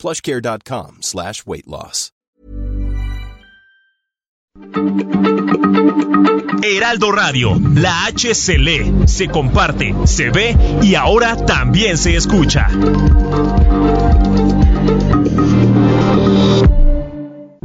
plushcare.com slash weight loss. Heraldo Radio, la H se lee, se comparte, se ve y ahora también se escucha.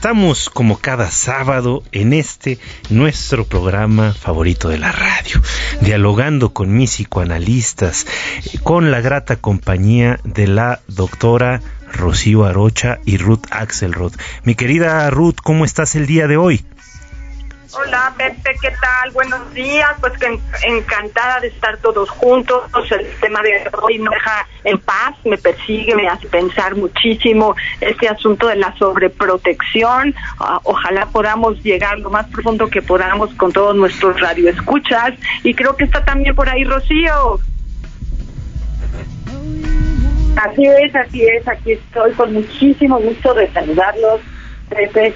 Estamos como cada sábado en este nuestro programa favorito de la radio, dialogando con mis psicoanalistas, con la grata compañía de la doctora Rocío Arocha y Ruth Axelrod. Mi querida Ruth, ¿cómo estás el día de hoy? Hola Pepe, ¿qué tal? Buenos días, pues que encantada de estar todos juntos. El tema de hoy no deja en paz, me persigue, me hace pensar muchísimo este asunto de la sobreprotección. Ah, ojalá podamos llegar lo más profundo que podamos con todos nuestros radioescuchas. Y creo que está también por ahí Rocío. Así es, así es, aquí estoy con muchísimo gusto de saludarlos, Pepe,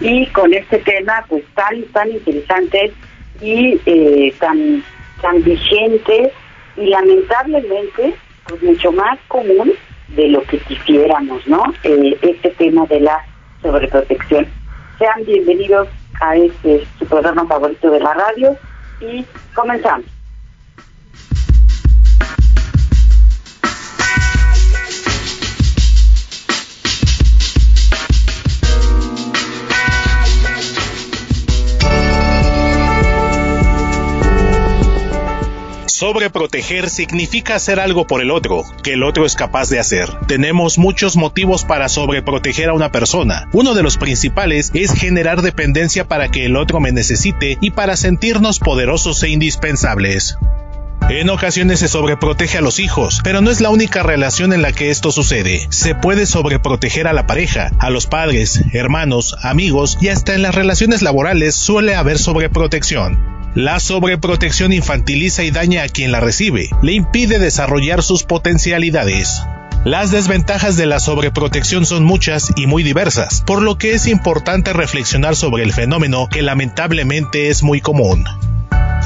y con este tema pues tan tan interesante y eh, tan tan vigente y lamentablemente pues mucho más común de lo que quisiéramos no eh, este tema de la sobreprotección. Sean bienvenidos a este su programa favorito de la radio y comenzamos Sobreproteger significa hacer algo por el otro, que el otro es capaz de hacer. Tenemos muchos motivos para sobreproteger a una persona. Uno de los principales es generar dependencia para que el otro me necesite y para sentirnos poderosos e indispensables. En ocasiones se sobreprotege a los hijos, pero no es la única relación en la que esto sucede. Se puede sobreproteger a la pareja, a los padres, hermanos, amigos y hasta en las relaciones laborales suele haber sobreprotección. La sobreprotección infantiliza y daña a quien la recibe, le impide desarrollar sus potencialidades. Las desventajas de la sobreprotección son muchas y muy diversas, por lo que es importante reflexionar sobre el fenómeno que lamentablemente es muy común.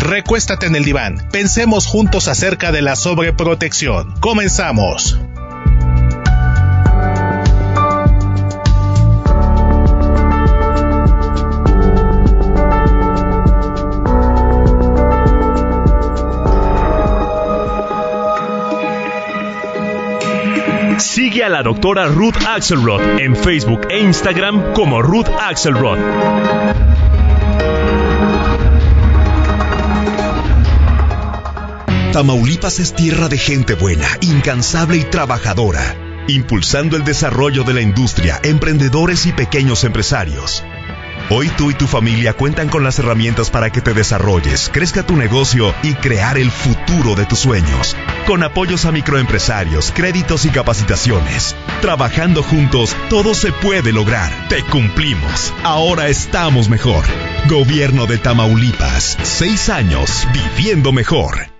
Recuéstate en el diván, pensemos juntos acerca de la sobreprotección. Comenzamos. Sigue a la doctora Ruth Axelrod en Facebook e Instagram como Ruth Axelrod. Tamaulipas es tierra de gente buena, incansable y trabajadora, impulsando el desarrollo de la industria, emprendedores y pequeños empresarios Hoy tú y tu familia cuentan con las herramientas para que te desarrolles, crezca tu negocio y crear el futuro de tus sueños. Con apoyos a microempresarios, créditos y capacitaciones. Trabajando juntos, todo se puede lograr. Te cumplimos. Ahora estamos mejor. Gobierno de Tamaulipas. Seis años viviendo mejor.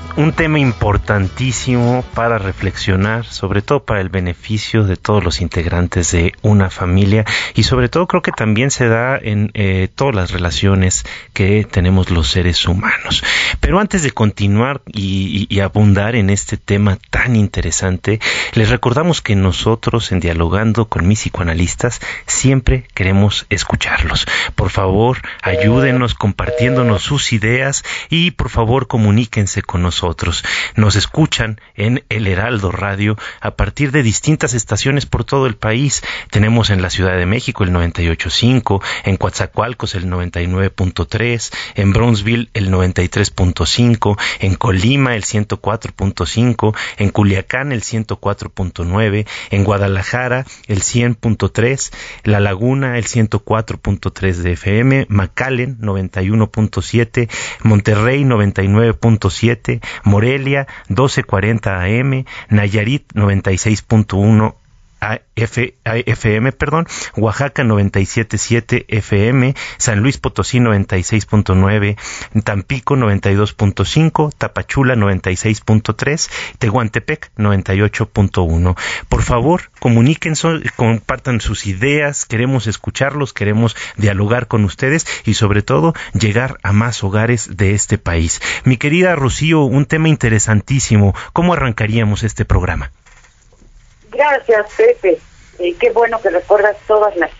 un tema importantísimo para reflexionar, sobre todo para el beneficio de todos los integrantes de una familia y sobre todo creo que también se da en eh, todas las relaciones que tenemos los seres humanos. Pero antes de continuar y, y, abundar en este tema tan interesante, les recordamos que nosotros en Dialogando con mis psicoanalistas siempre queremos escucharlos. Por favor, ayúdenos compartiéndonos sus ideas y por favor comuníquense con nosotros nos escuchan en El Heraldo Radio a partir de distintas estaciones por todo el país. Tenemos en la Ciudad de México el 98.5, en Coatzacoalcos el 99.3, en Brownsville el 93.5, en Colima el 104.5, en Culiacán el 104.9, en Guadalajara el 100.3, La Laguna el 104.3 de FM, McAllen 91.7, Monterrey 99.7, Morelia 1240 AM, Nayarit 96.1 FM, perdón, Oaxaca 97.7 FM, San Luis Potosí 96.9, Tampico 92.5, Tapachula 96.3, Tehuantepec 98.1. Por favor, comuníquense, compartan sus ideas, queremos escucharlos, queremos dialogar con ustedes y sobre todo llegar a más hogares de este país. Mi querida Rocío, un tema interesantísimo, ¿cómo arrancaríamos este programa? Gracias, Pepe. Eh, qué bueno que recuerdas todas las,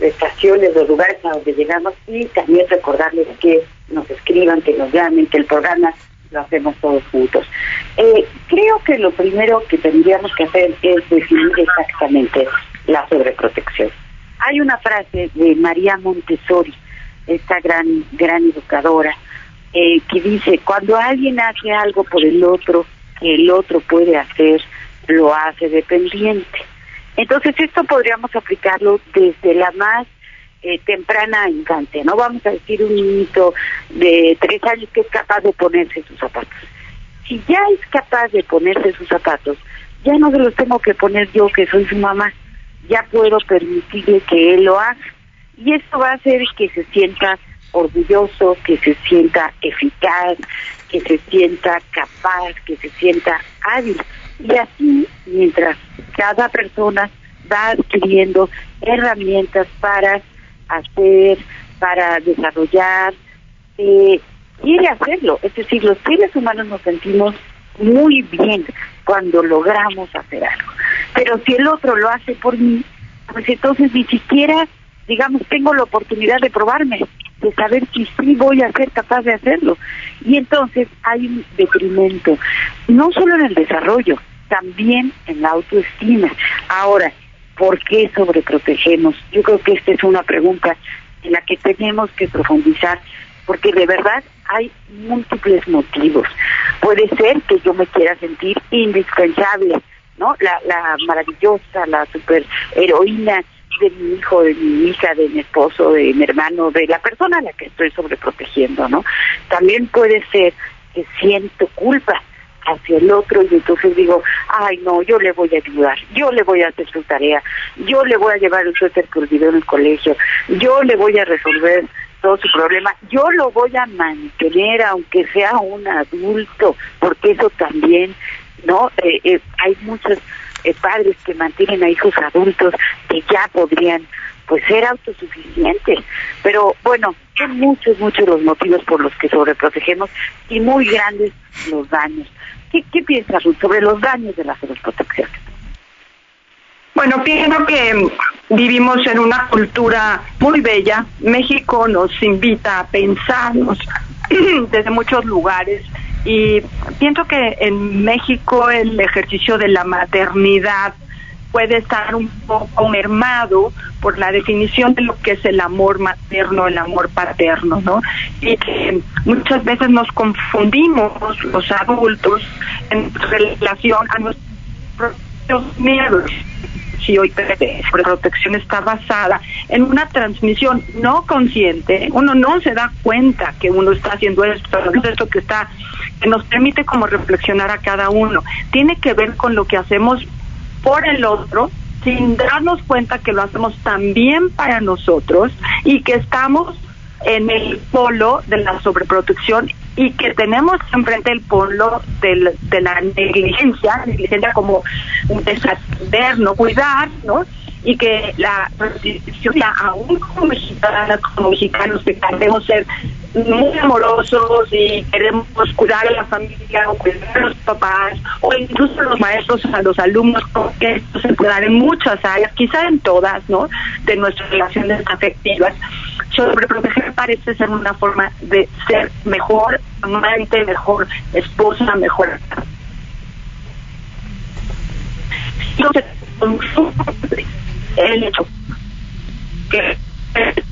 estaciones, los lugares a donde llegamos y también recordarles que nos escriban, que nos llamen, que el programa lo hacemos todos juntos. Eh, creo que lo primero que tendríamos que hacer es definir exactamente la sobreprotección. Hay una frase de María Montessori, esta gran, gran educadora, eh, que dice, cuando alguien hace algo por el otro, que el otro puede hacer, lo hace dependiente. Entonces esto podríamos aplicarlo desde la más eh, temprana infancia, ¿no? Vamos a decir un niñito de tres años que es capaz de ponerse sus zapatos. Si ya es capaz de ponerse sus zapatos, ya no se los tengo que poner yo que soy su mamá, ya puedo permitirle que él lo haga. Y esto va a hacer que se sienta orgulloso, que se sienta eficaz, que se sienta capaz, que se sienta hábil. Y así, mientras cada persona va adquiriendo herramientas para hacer, para desarrollar, eh, quiere hacerlo. Es decir, los seres humanos nos sentimos muy bien cuando logramos hacer algo. Pero si el otro lo hace por mí, pues entonces ni siquiera, digamos, tengo la oportunidad de probarme, de saber si sí voy a ser capaz de hacerlo. Y entonces hay un detrimento, no solo en el desarrollo, también en la autoestima. Ahora, ¿por qué sobreprotegemos? Yo creo que esta es una pregunta en la que tenemos que profundizar, porque de verdad hay múltiples motivos. Puede ser que yo me quiera sentir indispensable, ¿no? La, maravillosa, la super heroína de mi hijo, de mi hija, de mi esposo, de mi hermano, de la persona a la que estoy sobreprotegiendo, ¿no? También puede ser que siento culpa hacia el otro y entonces digo, ay no, yo le voy a ayudar, yo le voy a hacer su tarea, yo le voy a llevar el suéter que olvidó en el colegio, yo le voy a resolver todo su problema, yo lo voy a mantener aunque sea un adulto, porque eso también, ¿no? Eh, eh, hay muchos eh, padres que mantienen a hijos adultos que ya podrían pues ser autosuficientes. Pero bueno, son muchos, muchos los motivos por los que sobreprotegemos y muy grandes los daños. ¿Qué, qué piensas, Ruth, sobre los daños de la sobreprotección? Bueno, pienso que vivimos en una cultura muy bella. México nos invita a pensarnos desde muchos lugares y pienso que en México el ejercicio de la maternidad puede estar un poco mermado por la definición de lo que es el amor materno, el amor paterno, ¿no? Y muchas veces nos confundimos los adultos en relación a nuestros miedos si hoy protección está basada en una transmisión no consciente, uno no se da cuenta que uno está haciendo esto, esto que está que nos permite como reflexionar a cada uno. Tiene que ver con lo que hacemos por el otro sin darnos cuenta que lo hacemos también para nosotros y que estamos en el polo de la sobreprotección y que tenemos enfrente el polo de la negligencia, negligencia como desatender, no cuidar, ¿no? Y que la protección, aún como mexicanas, como mexicanos que queremos ser muy amorosos y queremos cuidar a la familia o cuidar a los papás o incluso a los maestros, a los alumnos, porque esto se puede dar en muchas áreas, quizá en todas, ¿no? De nuestras relaciones afectivas. Sobreproteger parece ser una forma de ser mejor amante, mejor esposa, mejor. El hecho que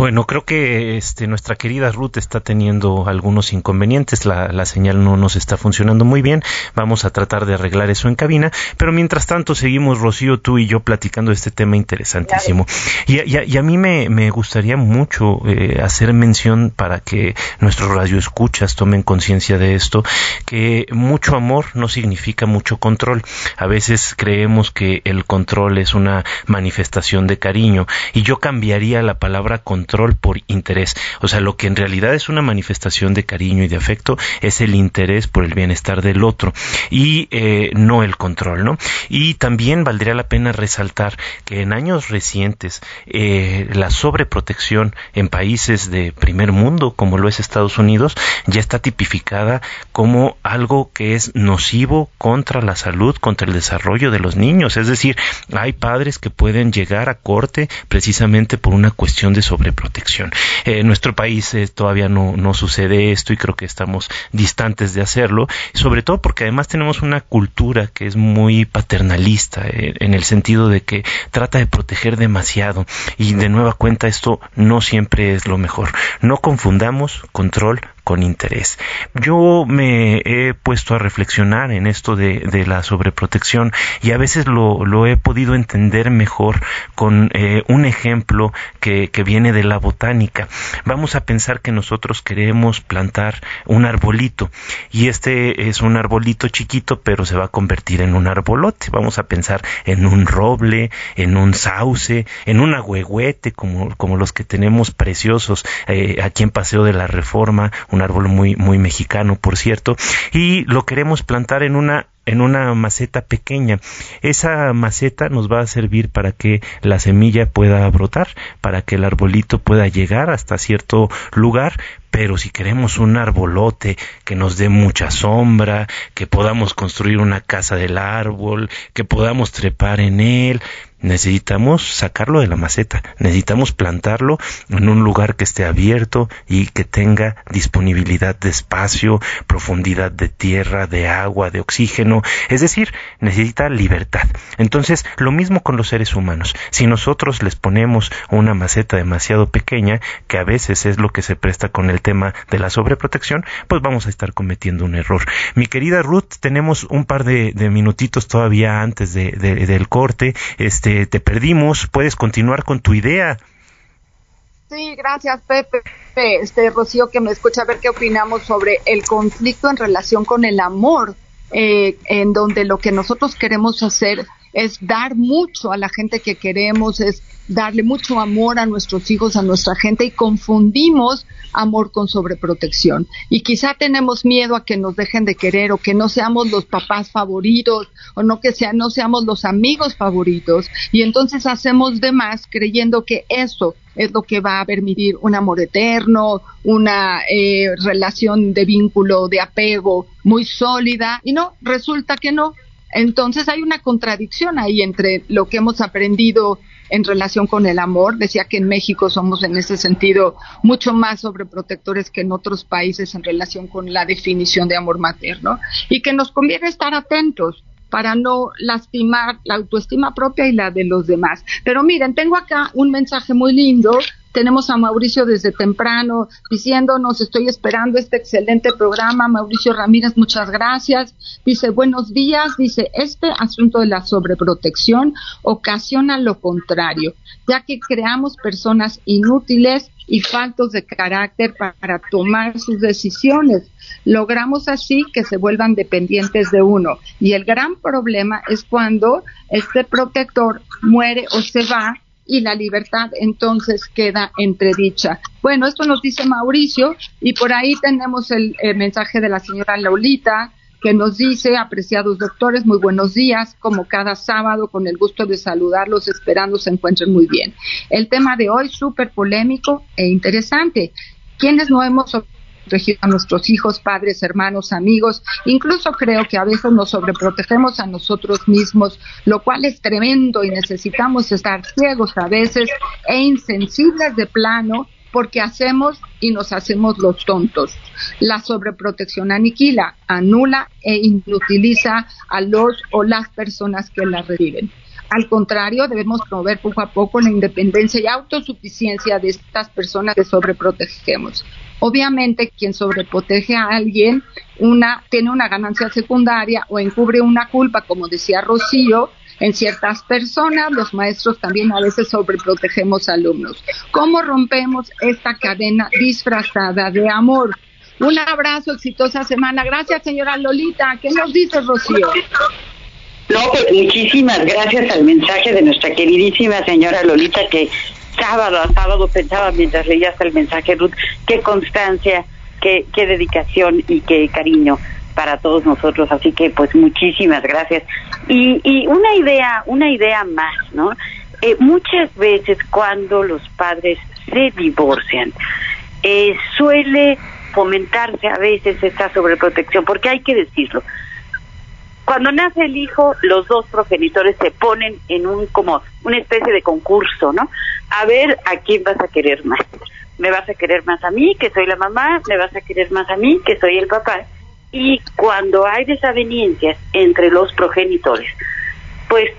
Bueno, creo que este, nuestra querida Ruth está teniendo algunos inconvenientes. La, la, señal no nos está funcionando muy bien. Vamos a tratar de arreglar eso en cabina. Pero mientras tanto, seguimos, Rocío, tú y yo platicando de este tema interesantísimo. Y, y, a mí me, me gustaría mucho eh, hacer mención para que nuestros radioescuchas tomen conciencia de esto, que mucho amor no significa mucho control. A veces creemos que el control es una manifestación de cariño. Y yo cambiaría la palabra control control por interés. O sea, lo que en realidad es una manifestación de cariño y de afecto es el interés por el bienestar del otro y eh, no el control, ¿no? Y también valdría la pena resaltar que en años recientes eh, la sobreprotección en países de primer mundo, como lo es Estados Unidos, ya está tipificada como algo que es nocivo contra la salud, contra el desarrollo de los niños. Es decir, hay padres que pueden llegar a corte precisamente por una cuestión de protección. en nuestro país eh, todavía no, no sucede esto y creo que estamos distantes de hacerlo, sobre todo porque además tenemos una cultura que es muy paternalista eh, en el sentido de que trata de proteger demasiado y de nueva cuenta esto no siempre es lo mejor. No confundamos control con interés. Yo me he puesto a reflexionar en esto de, la sobreprotección y a veces lo, he podido entender mejor con eh, un ejemplo que, viene de la botánica. Vamos a pensar que nosotros queremos plantar un arbolito y este es un arbolito chiquito pero se va a convertir en un arbolote. Vamos a pensar en un roble, en un sauce, en un agüehuete como, los que tenemos preciosos eh, aquí en Paseo de la Reforma, árbol muy, muy mexicano, por cierto, y lo queremos plantar en una en una maceta pequeña. Esa maceta nos va a servir para que la semilla pueda brotar, para que el arbolito pueda llegar hasta cierto lugar, pero si queremos un arbolote que nos dé mucha sombra, que podamos construir una casa del árbol, que podamos trepar en él, necesitamos sacarlo de la maceta, necesitamos plantarlo en un lugar que esté abierto y que tenga disponibilidad de espacio, profundidad de tierra, de agua, de oxígeno, es decir, necesita libertad. Entonces, lo mismo con los seres humanos. Si nosotros les ponemos una maceta demasiado pequeña, que a veces es lo que se presta con el tema de la sobreprotección, pues vamos a estar cometiendo un error. Mi querida Ruth, tenemos un par de, minutitos todavía antes de, del corte. Este te, perdimos. Puedes continuar con tu idea. Sí, gracias, Pepe. Este, Rocío, que me escucha a ver qué opinamos sobre el conflicto en relación con el amor, eh, en donde lo que nosotros queremos hacer es dar mucho a la gente que queremos, es darle mucho amor a nuestros hijos, a nuestra gente y confundimos amor con sobreprotección. Y quizá tenemos miedo a que nos dejen de querer o que no seamos los papás favoritos o no que sea, no seamos los amigos favoritos y entonces hacemos de más creyendo que eso es lo que va a permitir un amor eterno, una eh, relación de vínculo, de apego muy sólida y no, resulta que no. Entonces hay una contradicción ahí entre lo que hemos aprendido en relación con el amor. Decía que en México somos en ese sentido mucho más sobreprotectores que en otros países en relación con la definición de amor materno y que nos conviene estar atentos para no lastimar la autoestima propia y la de los demás. Pero miren, tengo acá un mensaje muy lindo tenemos a Mauricio desde temprano diciéndonos, estoy esperando este excelente programa. Mauricio Ramírez, muchas gracias. Dice, buenos días. Dice, este asunto de la sobreprotección ocasiona lo contrario, ya que creamos personas inútiles y faltos de carácter para tomar sus decisiones. Logramos así que se vuelvan dependientes de uno. Y el gran problema es cuando este protector muere o se va y la libertad entonces queda entredicha. Bueno, esto nos dice Mauricio y por ahí tenemos el, mensaje de la señora Laulita que nos dice, apreciados doctores, muy buenos días, como cada sábado, con el gusto de saludarlos, esperando se encuentren muy bien. El tema de hoy, súper polémico e interesante. ¿Quiénes no hemos proteger a nuestros hijos, padres, hermanos, amigos. Incluso creo que a veces nos sobreprotegemos a nosotros mismos, lo cual es tremendo y necesitamos estar ciegos a veces e insensibles de plano porque hacemos y nos hacemos los tontos. La sobreprotección aniquila, anula e inutiliza a los o las personas que la reciben. Al contrario, debemos promover poco a poco la independencia y autosuficiencia de estas personas que sobreprotegemos. Obviamente, quien sobreprotege a alguien una, tiene una ganancia secundaria o encubre una culpa, como decía Rocío, en ciertas personas, los maestros también a veces sobreprotegemos alumnos. ¿Cómo rompemos esta cadena disfrazada de amor? Un abrazo, exitosa semana. Gracias, señora Lolita. ¿Qué nos dice Rocío? No, pues muchísimas gracias al mensaje de nuestra queridísima señora Lolita que sábado a sábado pensaba mientras leía hasta el mensaje, Ruth, qué constancia, qué, qué dedicación y qué cariño para todos nosotros. Así que, pues, muchísimas gracias. Y, y una idea, una idea más, ¿no? Eh, muchas veces cuando los padres se divorcian, eh, suele fomentarse a veces esta sobreprotección, porque hay que decirlo, cuando nace el hijo, los dos progenitores se ponen en un como una especie de concurso, ¿no? A ver a quién vas a querer más. Me vas a querer más a mí, que soy la mamá, me vas a querer más a mí, que soy el papá. Y cuando hay desavenencias entre los progenitores, pues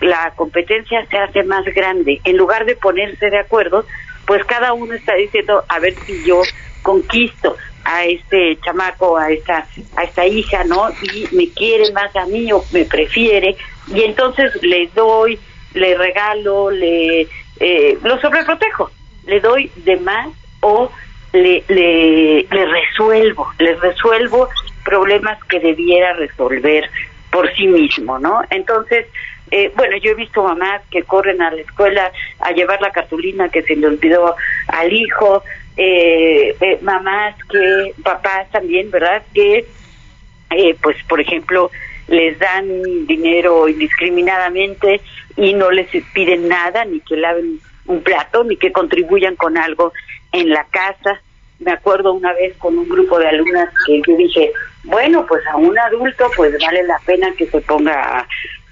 la competencia se hace más grande. En lugar de ponerse de acuerdo, pues cada uno está diciendo, a ver si yo conquisto a este chamaco, a esta, a esta hija, ¿no? Y me quiere más a mí o me prefiere, y entonces le doy, le regalo, le eh, lo sobreprotejo, le doy de más o le, le, le resuelvo, le resuelvo problemas que debiera resolver por sí mismo, ¿no? Entonces, eh, bueno, yo he visto mamás que corren a la escuela a llevar la cartulina que se le olvidó al hijo, eh, eh, mamás que, papás también, ¿verdad? Que, eh, pues, por ejemplo, les dan dinero indiscriminadamente y no les piden nada, ni que laven un plato, ni que contribuyan con algo en la casa. Me acuerdo una vez con un grupo de alumnas que yo dije, bueno, pues a un adulto pues vale la pena que se ponga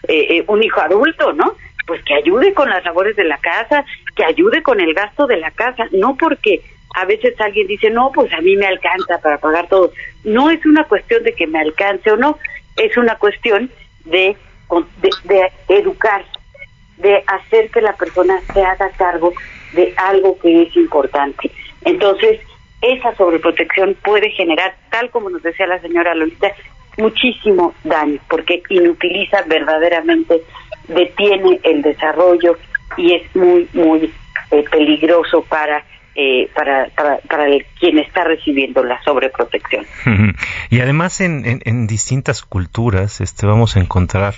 eh, un hijo adulto, ¿no? Pues que ayude con las labores de la casa, que ayude con el gasto de la casa, no porque a veces alguien dice, no, pues a mí me alcanza para pagar todo. No es una cuestión de que me alcance o no, es una cuestión de, de, educar, de hacer que la persona se haga cargo de algo que es importante. Entonces, esa sobreprotección puede generar, tal como nos decía la señora Lolita, muchísimo daño, porque inutiliza verdaderamente, detiene el desarrollo y es muy, muy eh, peligroso para eh, para, para, para el, quien está recibiendo la sobreprotección. Y además en, en, distintas culturas este, vamos a encontrar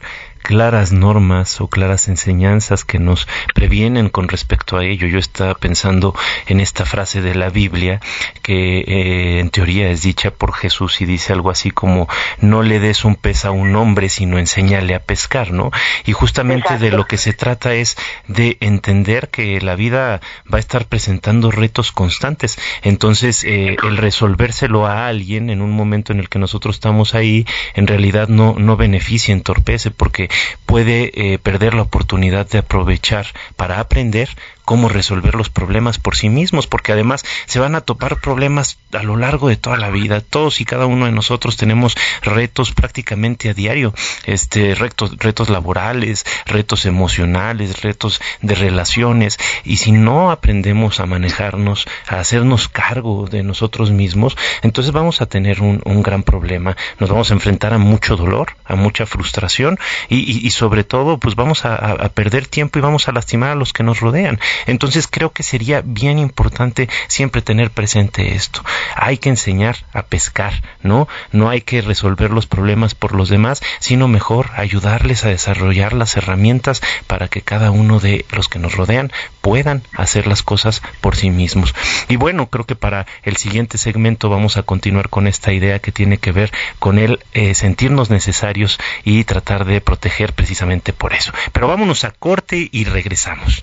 claras normas o claras enseñanzas que nos previenen con respecto a ello. Yo estaba pensando en esta frase de la Biblia que eh, en teoría es dicha por Jesús y dice algo así como no le des un pez a un hombre sino enséñale a pescar, ¿no? Y justamente de lo que se trata es de entender que la vida va a estar presentando retos constantes. Entonces, eh, el resolvérselo a alguien en un momento en el que nosotros estamos ahí, en realidad no, no beneficia, entorpece, porque puede eh, perder la oportunidad de aprovechar para aprender cómo resolver los problemas por sí mismos, porque además se van a topar problemas a lo largo de toda la vida. Todos y cada uno de nosotros tenemos retos prácticamente a diario, este retos, retos laborales, retos emocionales, retos de relaciones, y si no aprendemos a manejarnos, a hacernos cargo de nosotros mismos, entonces vamos a tener un, gran problema. Nos vamos a enfrentar a mucho dolor, a mucha frustración y, sobre todo, pues vamos a perder tiempo y vamos a lastimar a los que nos rodean. Entonces creo que sería bien importante siempre tener presente esto. Hay que enseñar a pescar, ¿no? No hay que resolver los problemas por los demás, sino mejor ayudarles a desarrollar las herramientas para que cada uno de los que nos rodean puedan hacer las cosas por sí mismos. Y bueno, creo que para el siguiente segmento vamos a continuar con esta idea que tiene que ver con el eh, sentirnos necesarios y tratar de proteger precisamente por eso. Pero vámonos a corte y regresamos.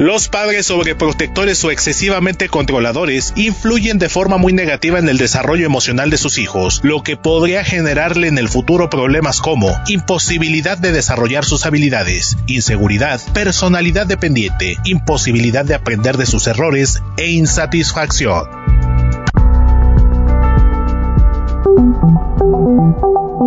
Los padres sobreprotectores o excesivamente controladores influyen de forma muy negativa en el desarrollo emocional de sus hijos, lo que podría generarle en el futuro problemas como imposibilidad de desarrollar sus habilidades, inseguridad, personalidad dependiente, imposibilidad de aprender de sus errores e insatisfacción.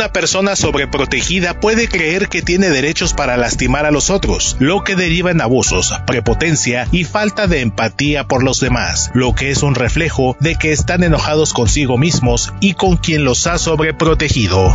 Una persona sobreprotegida puede creer que tiene derechos para lastimar a los otros, lo que deriva en abusos, prepotencia y falta de empatía por los demás, lo que es un reflejo de que están enojados consigo mismos y con quien los ha sobreprotegido.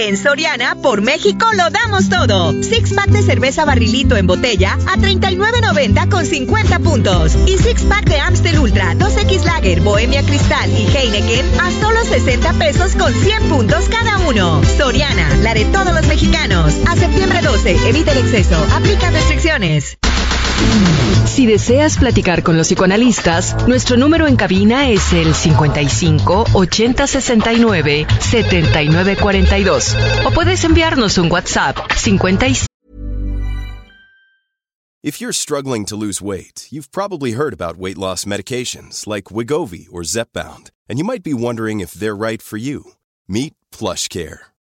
En Soriana, por México, lo damos todo. Six pack de cerveza barrilito en botella a 39.90 con 50 puntos. Y six pack de Amstel Ultra, 2X Lager, Bohemia Cristal y Heineken a solo 60 pesos con 100 puntos cada uno. Soriana, la de todos los mexicanos. A septiembre 12, evita el exceso. Aplica restricciones. Si deseas platicar con los psicoanalistas, nuestro número en cabina es el 55 80 69 79 42 o puedes enviarnos un WhatsApp 55 If you're struggling to lose weight, you've probably heard about weight loss medications like Wigovi or Zepbound, and you might be wondering if they're right for you. Meet PlushCare,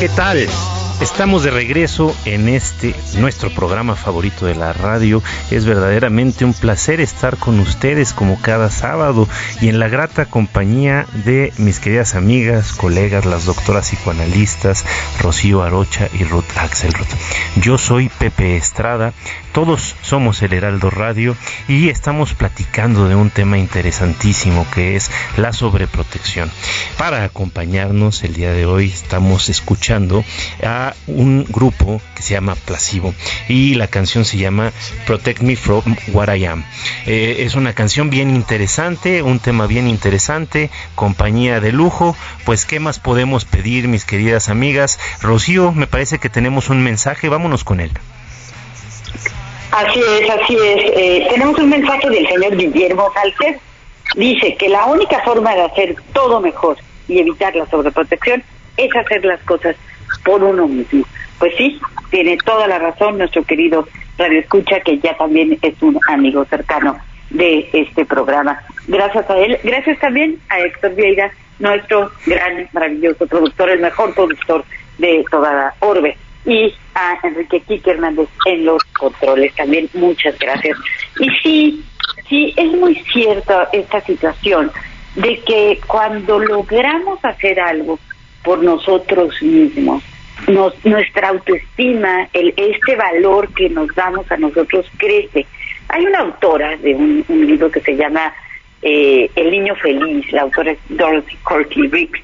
¿Qué tal? Estamos de regreso en este nuestro programa favorito de la radio. Es verdaderamente un placer estar con ustedes como cada sábado y en la grata compañía de mis queridas amigas, colegas, las doctoras psicoanalistas Rocío Arocha y Ruth Axelrod. Yo soy Pepe Estrada, todos somos el Heraldo Radio y estamos platicando de un tema interesantísimo que es la sobreprotección. Para acompañarnos el día de hoy estamos escuchando a un grupo que se llama Placebo y la canción se llama Protect Me From What I Am. Eh, es una canción bien interesante, un tema bien interesante, compañía de lujo. Pues, ¿qué más podemos pedir, mis queridas amigas? Rocío, me parece que tenemos un mensaje, vámonos con él. Así es, así es. Eh, tenemos un mensaje del señor Guillermo Salcer. Dice que la única forma de hacer todo mejor y evitar la sobreprotección es hacer las cosas por uno mismo. Pues sí, tiene toda la razón nuestro querido Radio Escucha, que ya también es un amigo cercano de este programa. Gracias a él, gracias también a Héctor Vieira, nuestro gran, maravilloso productor, el mejor productor de toda la orbe, y a Enrique Quique Hernández en los controles también, muchas gracias. Y sí, sí, es muy cierta esta situación de que cuando logramos hacer algo, por nosotros mismos. Nos, nuestra autoestima, el, este valor que nos damos a nosotros crece. Hay una autora de un, libro que se llama eh, El niño feliz, la autora es Dorothy Corky Rick.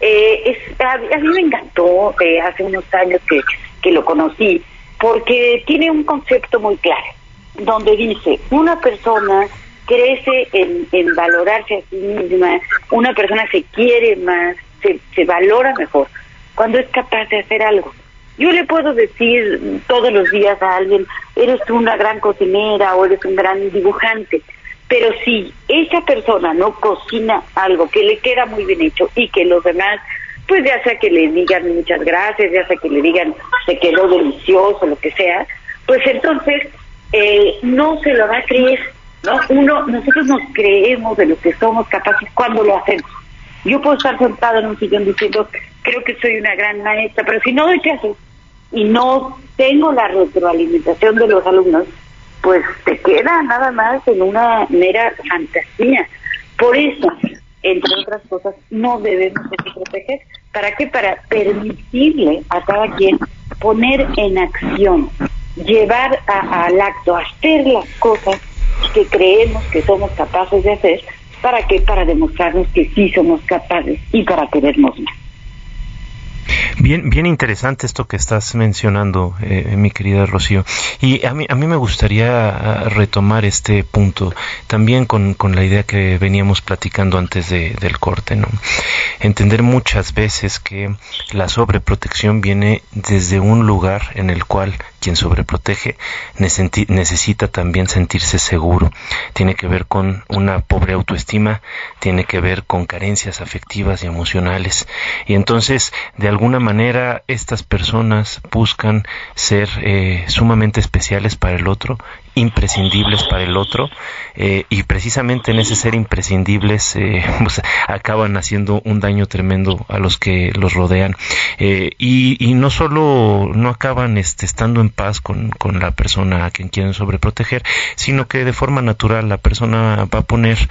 Eh, a, mí me encantó eh, hace unos años que, que lo conocí, porque tiene un concepto muy claro, donde dice, una persona crece en valorarse a sí misma, una persona se quiere más, se, valora mejor cuando es capaz de hacer algo. Yo le puedo decir todos los días a alguien, eres una gran cocinera o eres un gran dibujante, pero si esa persona no cocina algo que le queda muy bien hecho y que los demás, pues ya sea que le digan muchas gracias, ya sea que le digan se quedó delicioso, lo que sea, pues entonces eh, no se lo va a creer, ¿no? Uno, nosotros nos creemos de lo que somos capaces cuando lo hacemos. Yo puedo estar sentado en un sillón diciendo, creo que soy una gran maestra, pero si no doy clases y no tengo la retroalimentación de los alumnos, pues te queda nada más en una mera fantasía. Por eso, entre otras cosas, no debemos proteger. ¿Para qué? Para permitirle a cada quien poner en acción, llevar al acto, hacer las cosas que creemos que somos capaces de hacer ¿Para qué? Para demostrarnos que sí somos capaces y para querernos más. Bien, bien interesante esto que estás mencionando, eh, mi querida Rocío. Y a mí, a mí me gustaría ah, retomar este punto también con, con la idea que veníamos platicando antes de, del corte, ¿no? Entender muchas veces que la sobreprotección viene desde un lugar en el cual quien sobreprotege necesita también sentirse seguro. Tiene que ver con una pobre autoestima, tiene que ver con carencias afectivas y emocionales. Y entonces, de alguna manera, estas personas buscan ser eh, sumamente especiales para el otro imprescindibles para el otro eh, y precisamente en ese ser imprescindibles eh, pues, acaban haciendo un daño tremendo a los que los rodean eh, y, y, no solo no acaban este, estando en paz con, con, la persona a quien quieren sobreproteger sino que de forma natural la persona va a poner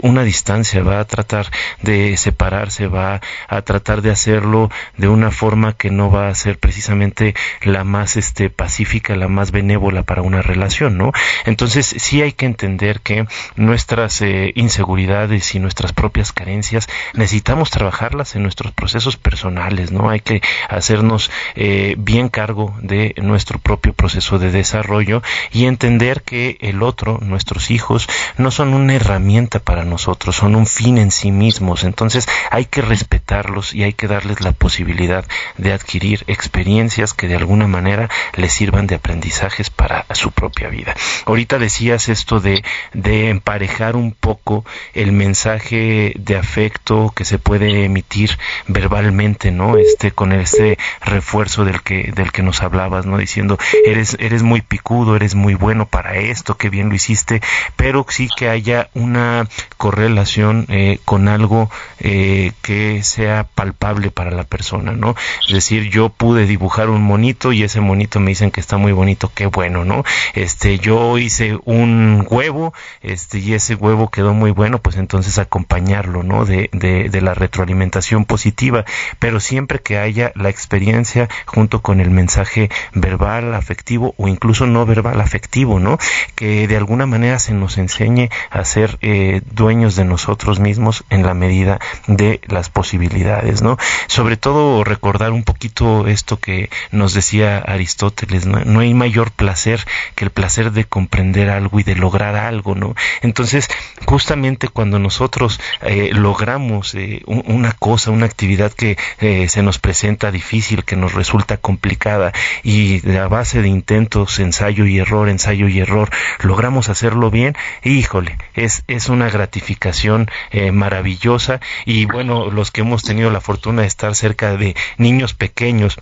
una distancia va a tratar de separarse va a tratar de hacerlo de una forma que no va a ser precisamente la más este pacífica la más benévola para una relación ¿no? Entonces sí hay que entender que nuestras eh, inseguridades y nuestras propias carencias necesitamos trabajarlas en nuestros procesos personales, ¿no? Hay que hacernos eh, bien cargo de nuestro propio proceso de desarrollo y entender que el otro, nuestros hijos, no son una herramienta para nosotros, son un fin en sí mismos. Entonces hay que respetarlos y hay que darles la posibilidad de adquirir experiencias que de alguna manera les sirvan de aprendizajes para su propia vida. Ahorita decías esto de, de emparejar un poco el mensaje de afecto que se puede emitir verbalmente, ¿no? Este, con este refuerzo del que, del que nos hablabas, ¿no? Diciendo, eres, eres muy picudo, eres muy bueno para esto, qué bien lo hiciste, pero sí que haya una correlación eh, con algo eh, que sea palpable para la persona, ¿no? Es decir, yo pude dibujar un monito y ese monito me dicen que está muy bonito, qué bueno, ¿no? Este, yo hice un huevo, este, y ese huevo quedó muy bueno, pues entonces acompañarlo, ¿no? De, de, de la retroalimentación positiva, pero siempre que haya la experiencia junto con el mensaje verbal, afectivo o incluso no verbal afectivo, ¿no? Que de alguna manera se nos enseñe a ser eh, dueños de nosotros mismos en la medida de las posibilidades, ¿no? Sobre todo recordar un poquito esto que nos decía Aristóteles, ¿no? no hay mayor placer que el placer de comprender algo y de lograr algo, ¿no? Entonces, justamente cuando nosotros eh, logramos eh, una cosa, una actividad que eh, se nos presenta difícil, que nos resulta complicada y a base de intentos, ensayo y error, ensayo y error, logramos hacerlo bien, híjole, es, es una gratificación maravillosa y bueno, los que hemos tenido la fortuna de estar cerca de niños pequeños,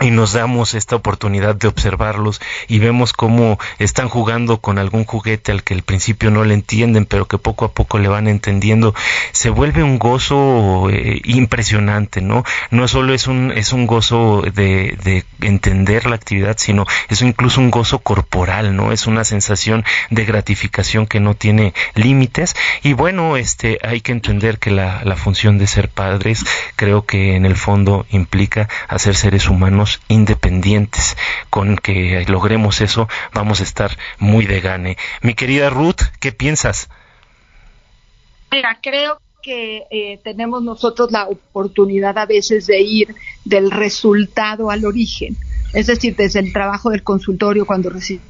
y nos damos esta oportunidad de observarlos y vemos cómo están jugando con algún juguete al que al principio no le entienden, pero que poco a poco le van entendiendo, se vuelve un gozo eh, impresionante, ¿no? No solo es un, es un gozo de, de entender la actividad, sino es incluso un gozo corporal, ¿no? Es una sensación de gratificación que no tiene límites y bueno, este, hay que entender que la, la función de ser padres creo que en el fondo implica hacer seres humanos independientes. Con que logremos eso, vamos a estar muy de gane. Mi querida Ruth, ¿qué piensas? Mira, creo que eh, tenemos nosotros la oportunidad a veces de ir del resultado al origen. Es decir, desde el trabajo del consultorio cuando recibimos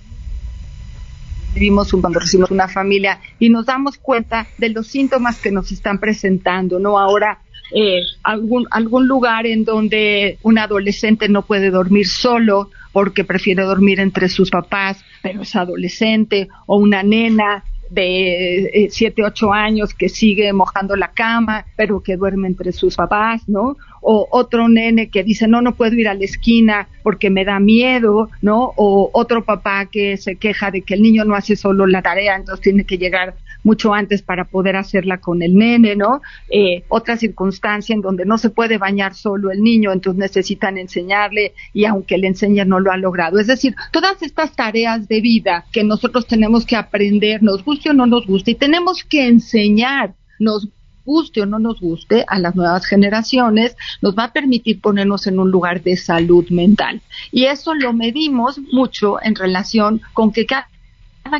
cuando recibimos una familia y nos damos cuenta de los síntomas que nos están presentando, ¿no? Ahora eh, algún, algún lugar en donde un adolescente no puede dormir solo porque prefiere dormir entre sus papás, pero es adolescente, o una nena de 7, eh, 8 años que sigue mojando la cama, pero que duerme entre sus papás, ¿no? O otro nene que dice, no, no puedo ir a la esquina porque me da miedo, ¿no? O otro papá que se queja de que el niño no hace solo la tarea, entonces tiene que llegar mucho antes para poder hacerla con el nene, ¿no? Eh, otra circunstancia en donde no se puede bañar solo el niño, entonces necesitan enseñarle y aunque le enseñe no lo ha logrado. Es decir, todas estas tareas de vida que nosotros tenemos que aprender, nos guste o no nos guste, y tenemos que enseñar, nos guste o no nos guste a las nuevas generaciones, nos va a permitir ponernos en un lugar de salud mental. Y eso lo medimos mucho en relación con que cada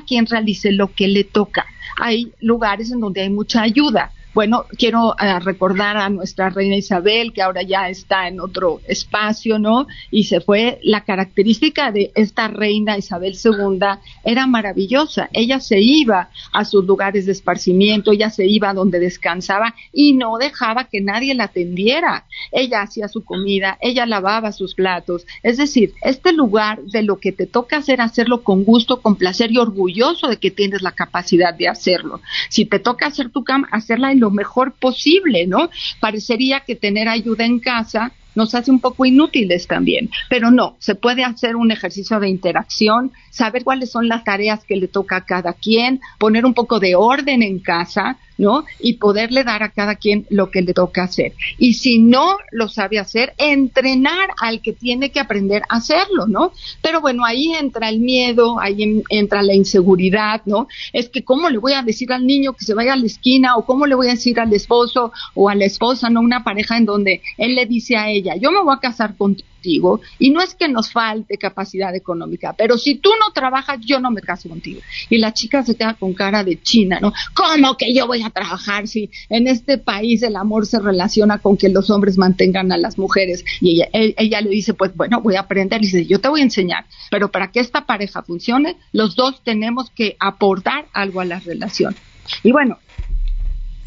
quien realice lo que le toca hay lugares en donde hay mucha ayuda. Bueno, quiero eh, recordar a nuestra reina Isabel, que ahora ya está en otro espacio, ¿no? Y se fue, la característica de esta reina Isabel II era maravillosa. Ella se iba a sus lugares de esparcimiento, ella se iba donde descansaba y no dejaba que nadie la atendiera. Ella hacía su comida, ella lavaba sus platos. Es decir, este lugar de lo que te toca hacer, hacerlo con gusto, con placer y orgulloso de que tienes la capacidad de hacerlo. Si te toca hacer tu cama, hacerla lo mejor posible, ¿no? Parecería que tener ayuda en casa nos hace un poco inútiles también, pero no, se puede hacer un ejercicio de interacción, saber cuáles son las tareas que le toca a cada quien, poner un poco de orden en casa, ¿no? Y poderle dar a cada quien lo que le toca hacer. Y si no lo sabe hacer, entrenar al que tiene que aprender a hacerlo, ¿no? Pero bueno, ahí entra el miedo, ahí entra la inseguridad, ¿no? Es que cómo le voy a decir al niño que se vaya a la esquina o cómo le voy a decir al esposo o a la esposa, ¿no? Una pareja en donde él le dice a ella, yo me voy a casar contigo contigo y no es que nos falte capacidad económica, pero si tú no trabajas, yo no me caso contigo. Y la chica se queda con cara de china, ¿no? ¿Cómo que yo voy a trabajar si en este país el amor se relaciona con que los hombres mantengan a las mujeres? Y ella, ella le dice, pues bueno, voy a aprender. Y dice, yo te voy a enseñar, pero para que esta pareja funcione, los dos tenemos que aportar algo a la relación. Y bueno,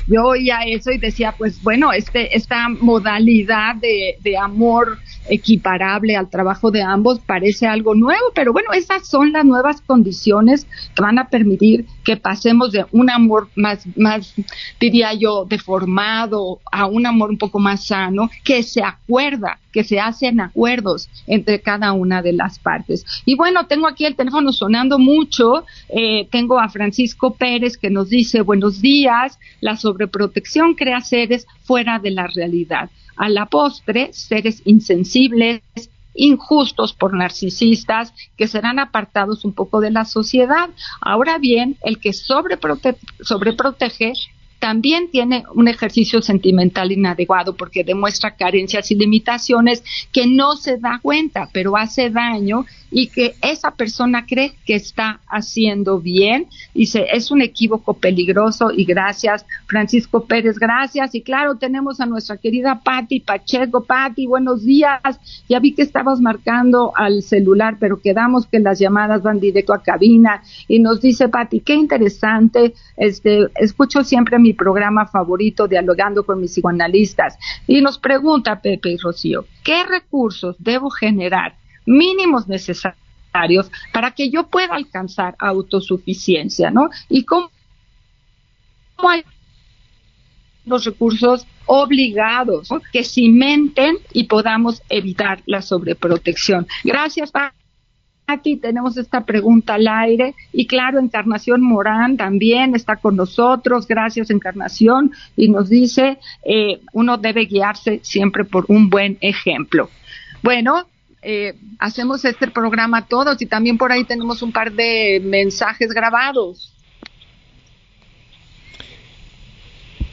yo oía eso y decía, pues bueno, este, esta modalidad de, de amor equiparable al trabajo de ambos parece algo nuevo, pero bueno, esas son las nuevas condiciones que van a permitir que pasemos de un amor más, más, diría yo, deformado a un amor un poco más sano, que se acuerda, que se hacen acuerdos entre cada una de las partes. Y bueno, tengo aquí el teléfono sonando mucho, eh, tengo a Francisco Pérez que nos dice, buenos días, la sobreprotección crea seres fuera de la realidad a la postre seres insensibles, injustos por narcisistas que serán apartados un poco de la sociedad. Ahora bien, el que sobreprotege también tiene un ejercicio sentimental inadecuado porque demuestra carencias y limitaciones que no se da cuenta, pero hace daño y que esa persona cree que está haciendo bien. Dice, es un equívoco peligroso y gracias, Francisco Pérez, gracias. Y claro, tenemos a nuestra querida Patti Pacheco. Patti, buenos días. Ya vi que estabas marcando al celular, pero quedamos que las llamadas van directo a cabina. Y nos dice Patti, qué interesante. Este, escucho siempre mi programa favorito, Dialogando con mis psicoanalistas. Y nos pregunta Pepe y Rocío, ¿qué recursos debo generar mínimos necesarios para que yo pueda alcanzar autosuficiencia, ¿no? Y cómo hay los recursos obligados que cimenten y podamos evitar la sobreprotección. Gracias, Pati. Tenemos esta pregunta al aire. Y claro, Encarnación Morán también está con nosotros. Gracias, Encarnación. Y nos dice, eh, uno debe guiarse siempre por un buen ejemplo. Bueno, eh, hacemos este programa todos y también por ahí tenemos un par de mensajes grabados.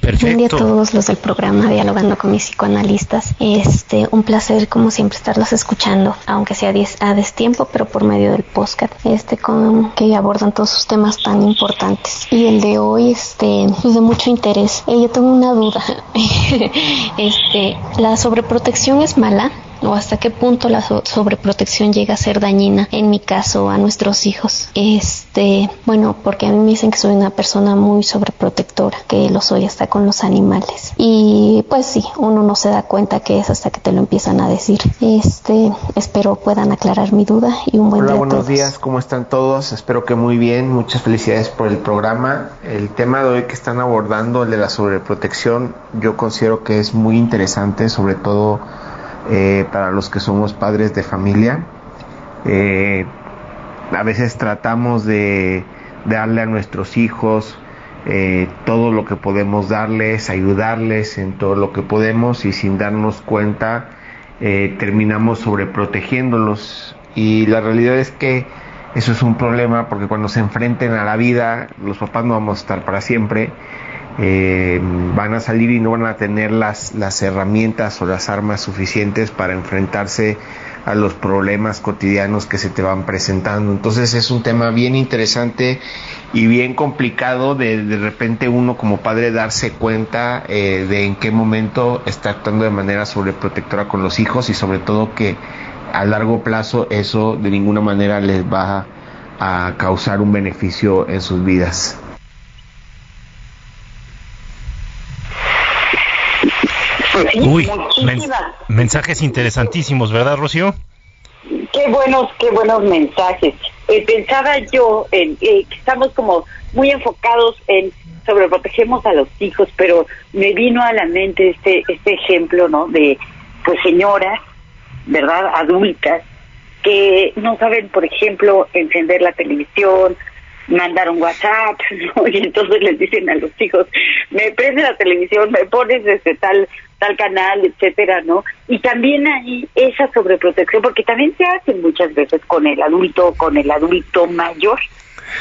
Perfecto. a todos los del programa Dialogando con mis psicoanalistas. Este, un placer como siempre estarlos escuchando, aunque sea a destiempo, pero por medio del podcast, este, con que abordan todos sus temas tan importantes. Y el de hoy, este, es de mucho interés. Eh, yo tengo una duda. este, la sobreprotección es mala o hasta qué punto la sobreprotección llega a ser dañina, en mi caso, a nuestros hijos. Este, bueno, porque a mí me dicen que soy una persona muy sobreprotectora, que lo soy hasta con los animales. Y pues sí, uno no se da cuenta que es hasta que te lo empiezan a decir. Este, espero puedan aclarar mi duda y un buen Hola, día. buenos días, ¿cómo están todos? Espero que muy bien, muchas felicidades por el programa. El tema de hoy que están abordando, el de la sobreprotección, yo considero que es muy interesante, sobre todo eh, para los que somos padres de familia. Eh, a veces tratamos de darle a nuestros hijos eh, todo lo que podemos darles, ayudarles en todo lo que podemos y sin darnos cuenta terminamos sobreprotegiéndolos. Y la realidad es que eso es un problema porque cuando se enfrenten a la vida, los papás no vamos a estar para siempre eh, van a salir y no van a tener las, las herramientas o las armas suficientes para enfrentarse a los problemas cotidianos que se te van presentando. Entonces es un tema bien interesante y bien complicado de de repente uno como padre darse cuenta eh, de en qué momento está actuando de manera sobreprotectora con los hijos y sobre todo que a largo plazo eso de ninguna manera les va a causar un beneficio en sus vidas. Uy, mensajes interesantísimos, ¿verdad, Rocío? Qué buenos, qué buenos mensajes. Eh, pensaba yo en eh, que estamos como muy enfocados en sobreprotegemos a los hijos, pero me vino a la mente este este ejemplo, ¿no? De pues señoras, ¿verdad? Adultas que no saben, por ejemplo, encender la televisión, mandar un WhatsApp, ¿no? Y entonces les dicen a los hijos, me prende la televisión, me pones desde tal tal canal, etcétera, ¿no? Y también hay esa sobreprotección, porque también se hace muchas veces con el adulto, con el adulto mayor,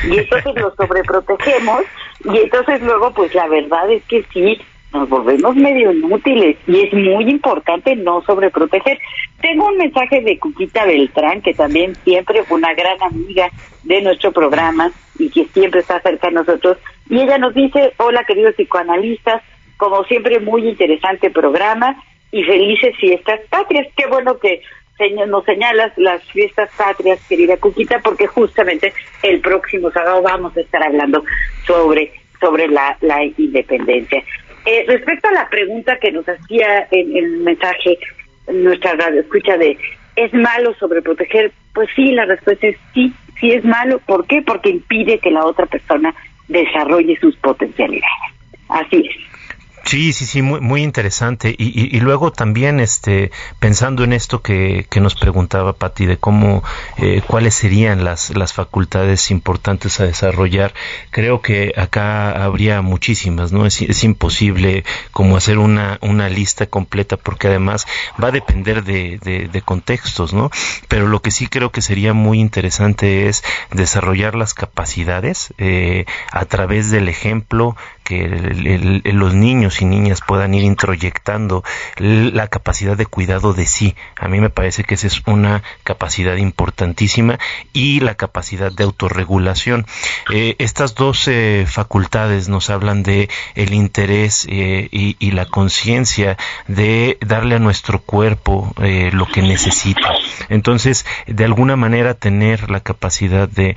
y entonces lo sobreprotegemos, y entonces luego, pues la verdad es que sí, nos volvemos medio inútiles y es muy importante no sobreproteger. Tengo un mensaje de Cuquita Beltrán, que también siempre fue una gran amiga de nuestro programa y que siempre está cerca de nosotros. Y ella nos dice, hola queridos psicoanalistas, como siempre muy interesante programa y felices fiestas patrias. Qué bueno que nos señalas las fiestas patrias, querida Cuquita, porque justamente el próximo sábado vamos a estar hablando sobre sobre la, la independencia. Eh, respecto a la pregunta que nos hacía en, el mensaje nuestra radio escucha de ¿es malo sobreproteger? Pues sí, la respuesta es sí, sí es malo. ¿Por qué? Porque impide que la otra persona desarrolle sus potencialidades. Así es. Sí, sí, sí, muy, muy interesante. Y, y, luego también, este, pensando en esto que, que nos preguntaba Pati, de cómo, eh, cuáles serían las, las facultades importantes a desarrollar, creo que acá habría muchísimas, ¿no? Es, es imposible como hacer una, una lista completa porque además va a depender de, de, contextos, ¿no? Pero lo que sí creo que sería muy interesante es desarrollar las capacidades eh, a través del ejemplo que los niños y niñas puedan ir introyectando la capacidad de cuidado de sí. A mí me parece que esa es una capacidad importantísima y la capacidad de autorregulación. Eh, estas dos eh, facultades nos hablan de el interés eh, y, la conciencia de darle a nuestro cuerpo lo que necesita. Entonces, de alguna manera tener la capacidad de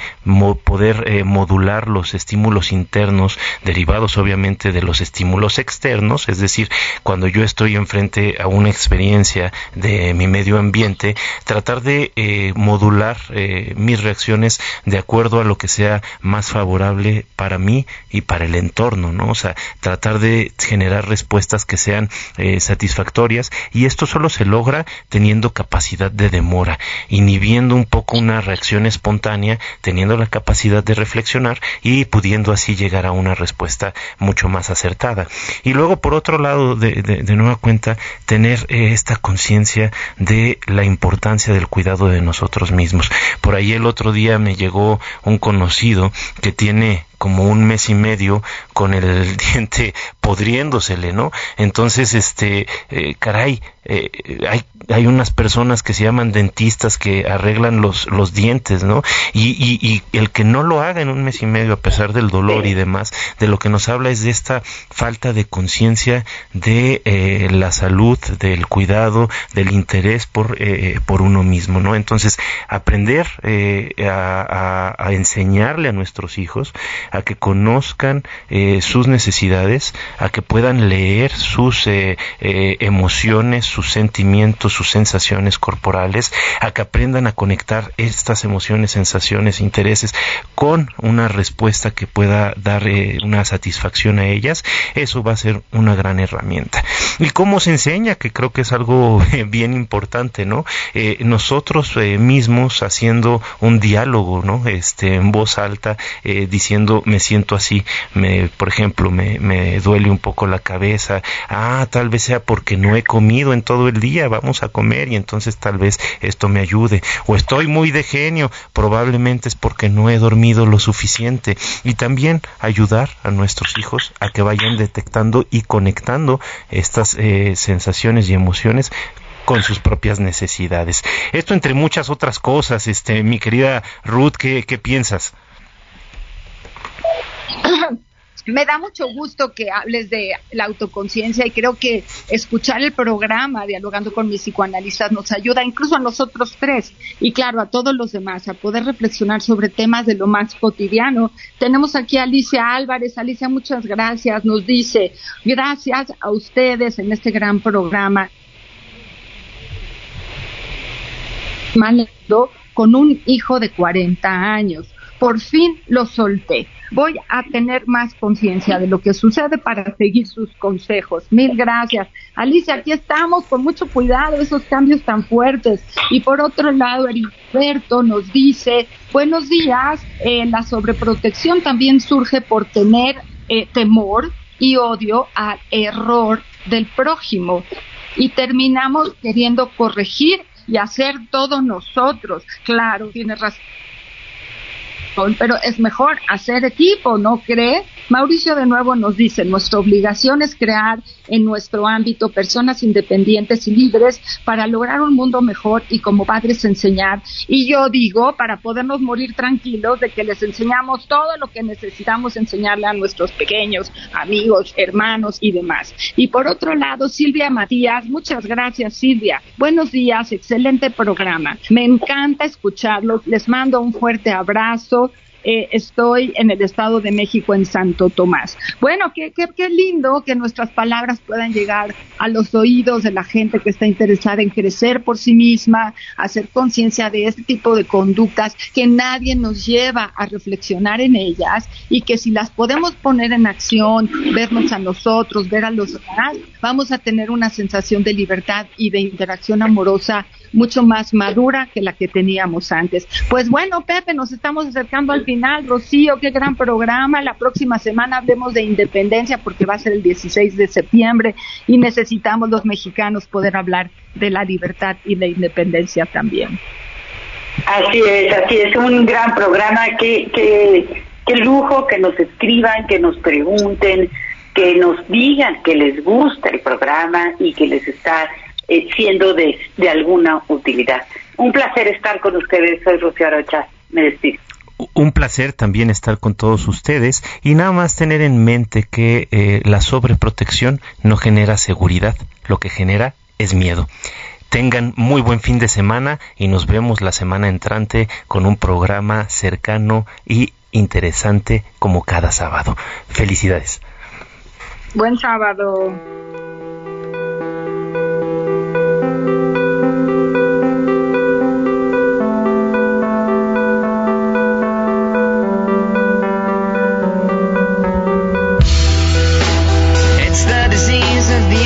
poder modular los estímulos internos derivados obviamente de los estímulos externos, es decir, cuando yo estoy enfrente a una experiencia de mi medio ambiente, tratar de eh, modular eh, mis reacciones de acuerdo a lo que sea más favorable para mí y para el entorno, ¿no? O sea, tratar de generar respuestas que sean eh, satisfactorias y esto solo se logra teniendo capacidad de demora, inhibiendo un poco una reacción espontánea, teniendo la capacidad de reflexionar y pudiendo así llegar a una respuesta mucho más acertada. Y luego, por otro lado, de, de, nueva cuenta, tener eh, esta conciencia de la importancia del cuidado de nosotros mismos. Por ahí el otro día me llegó un conocido que tiene como un mes y medio con el diente podriéndosele, ¿no? Entonces, este, eh, caray, eh, hay, hay unas personas que se llaman dentistas que arreglan los, los dientes, ¿no? Y, y, y, el que no lo haga en un mes y medio, a pesar del dolor y demás, de lo que nos habla es de esta falta de conciencia de eh, la salud, del cuidado, del interés por, por uno mismo, ¿no? Entonces, aprender a, a, a enseñarle a nuestros hijos a que conozcan eh, sus necesidades, a que puedan leer sus eh, eh, emociones, sus sentimientos, sus sensaciones corporales, a que aprendan a conectar estas emociones, sensaciones, intereses con una respuesta que pueda dar una satisfacción a ellas, eso va a ser una gran herramienta. ¿Y cómo se enseña? Que creo que es algo bien importante, ¿no? nosotros mismos haciendo un diálogo, ¿no? Este, en voz alta, diciendo me siento así, me, por ejemplo, me, me duele un poco la cabeza, ah, tal vez sea porque no he comido en todo el día, vamos a comer y entonces tal vez esto me ayude, o estoy muy de genio, probablemente es porque no he dormido lo suficiente y también ayudar a nuestros hijos a que vayan detectando y conectando estas eh, sensaciones y emociones con sus propias necesidades. Esto entre muchas otras cosas, este, mi querida Ruth, ¿qué, qué piensas? Me da mucho gusto que hables de la autoconciencia y creo que escuchar el programa Dialogando con mis psicoanalistas nos ayuda incluso a nosotros tres y claro a todos los demás a poder reflexionar sobre temas de lo más cotidiano. Tenemos aquí a Alicia Álvarez. Alicia, muchas gracias. Nos dice, gracias a ustedes en este gran programa. Con un hijo de 40 años. Por fin lo solté voy a tener más conciencia de lo que sucede para seguir sus consejos. Mil gracias. Alicia, aquí estamos con mucho cuidado esos cambios tan fuertes. Y por otro lado, Heriberto nos dice, buenos días, eh, la sobreprotección también surge por tener eh, temor y odio al error del prójimo. Y terminamos queriendo corregir y hacer todo nosotros. Claro, tiene razón pero es mejor hacer equipo, ¿no cree? Mauricio de nuevo nos dice, nuestra obligación es crear en nuestro ámbito personas independientes y libres para lograr un mundo mejor y como padres enseñar. Y yo digo, para podernos morir tranquilos de que les enseñamos todo lo que necesitamos enseñarle a nuestros pequeños amigos, hermanos y demás. Y por otro lado, Silvia Matías, muchas gracias Silvia. Buenos días, excelente programa. Me encanta escucharlos. Les mando un fuerte abrazo eh, estoy en el Estado de México, en Santo Tomás. Bueno, qué, qué, qué lindo que nuestras palabras puedan llegar a los oídos de la gente que está interesada en crecer por sí misma, hacer conciencia de este tipo de conductas que nadie nos lleva a reflexionar en ellas y que si las podemos poner en acción, vernos a nosotros, ver a los demás, vamos a tener una sensación de libertad y de interacción amorosa mucho más madura que la que teníamos antes. Pues bueno, Pepe, nos estamos acercando al final. Rocío, qué gran programa. La próxima semana hablemos de independencia porque va a ser el 16 de septiembre y necesitamos los mexicanos poder hablar de la libertad y la independencia también. Así es, así es, un gran programa. Qué, qué, qué lujo que nos escriban, que nos pregunten, que nos digan que les gusta el programa y que les está eh, siendo de, de alguna utilidad. Un placer estar con ustedes. Soy Rocío Arocha. Me despido. Un placer también estar con todos ustedes y nada más tener en mente que eh, la sobreprotección no genera seguridad, lo que genera es miedo. Tengan muy buen fin de semana y nos vemos la semana entrante con un programa cercano y interesante como cada sábado. Felicidades. Buen sábado. The.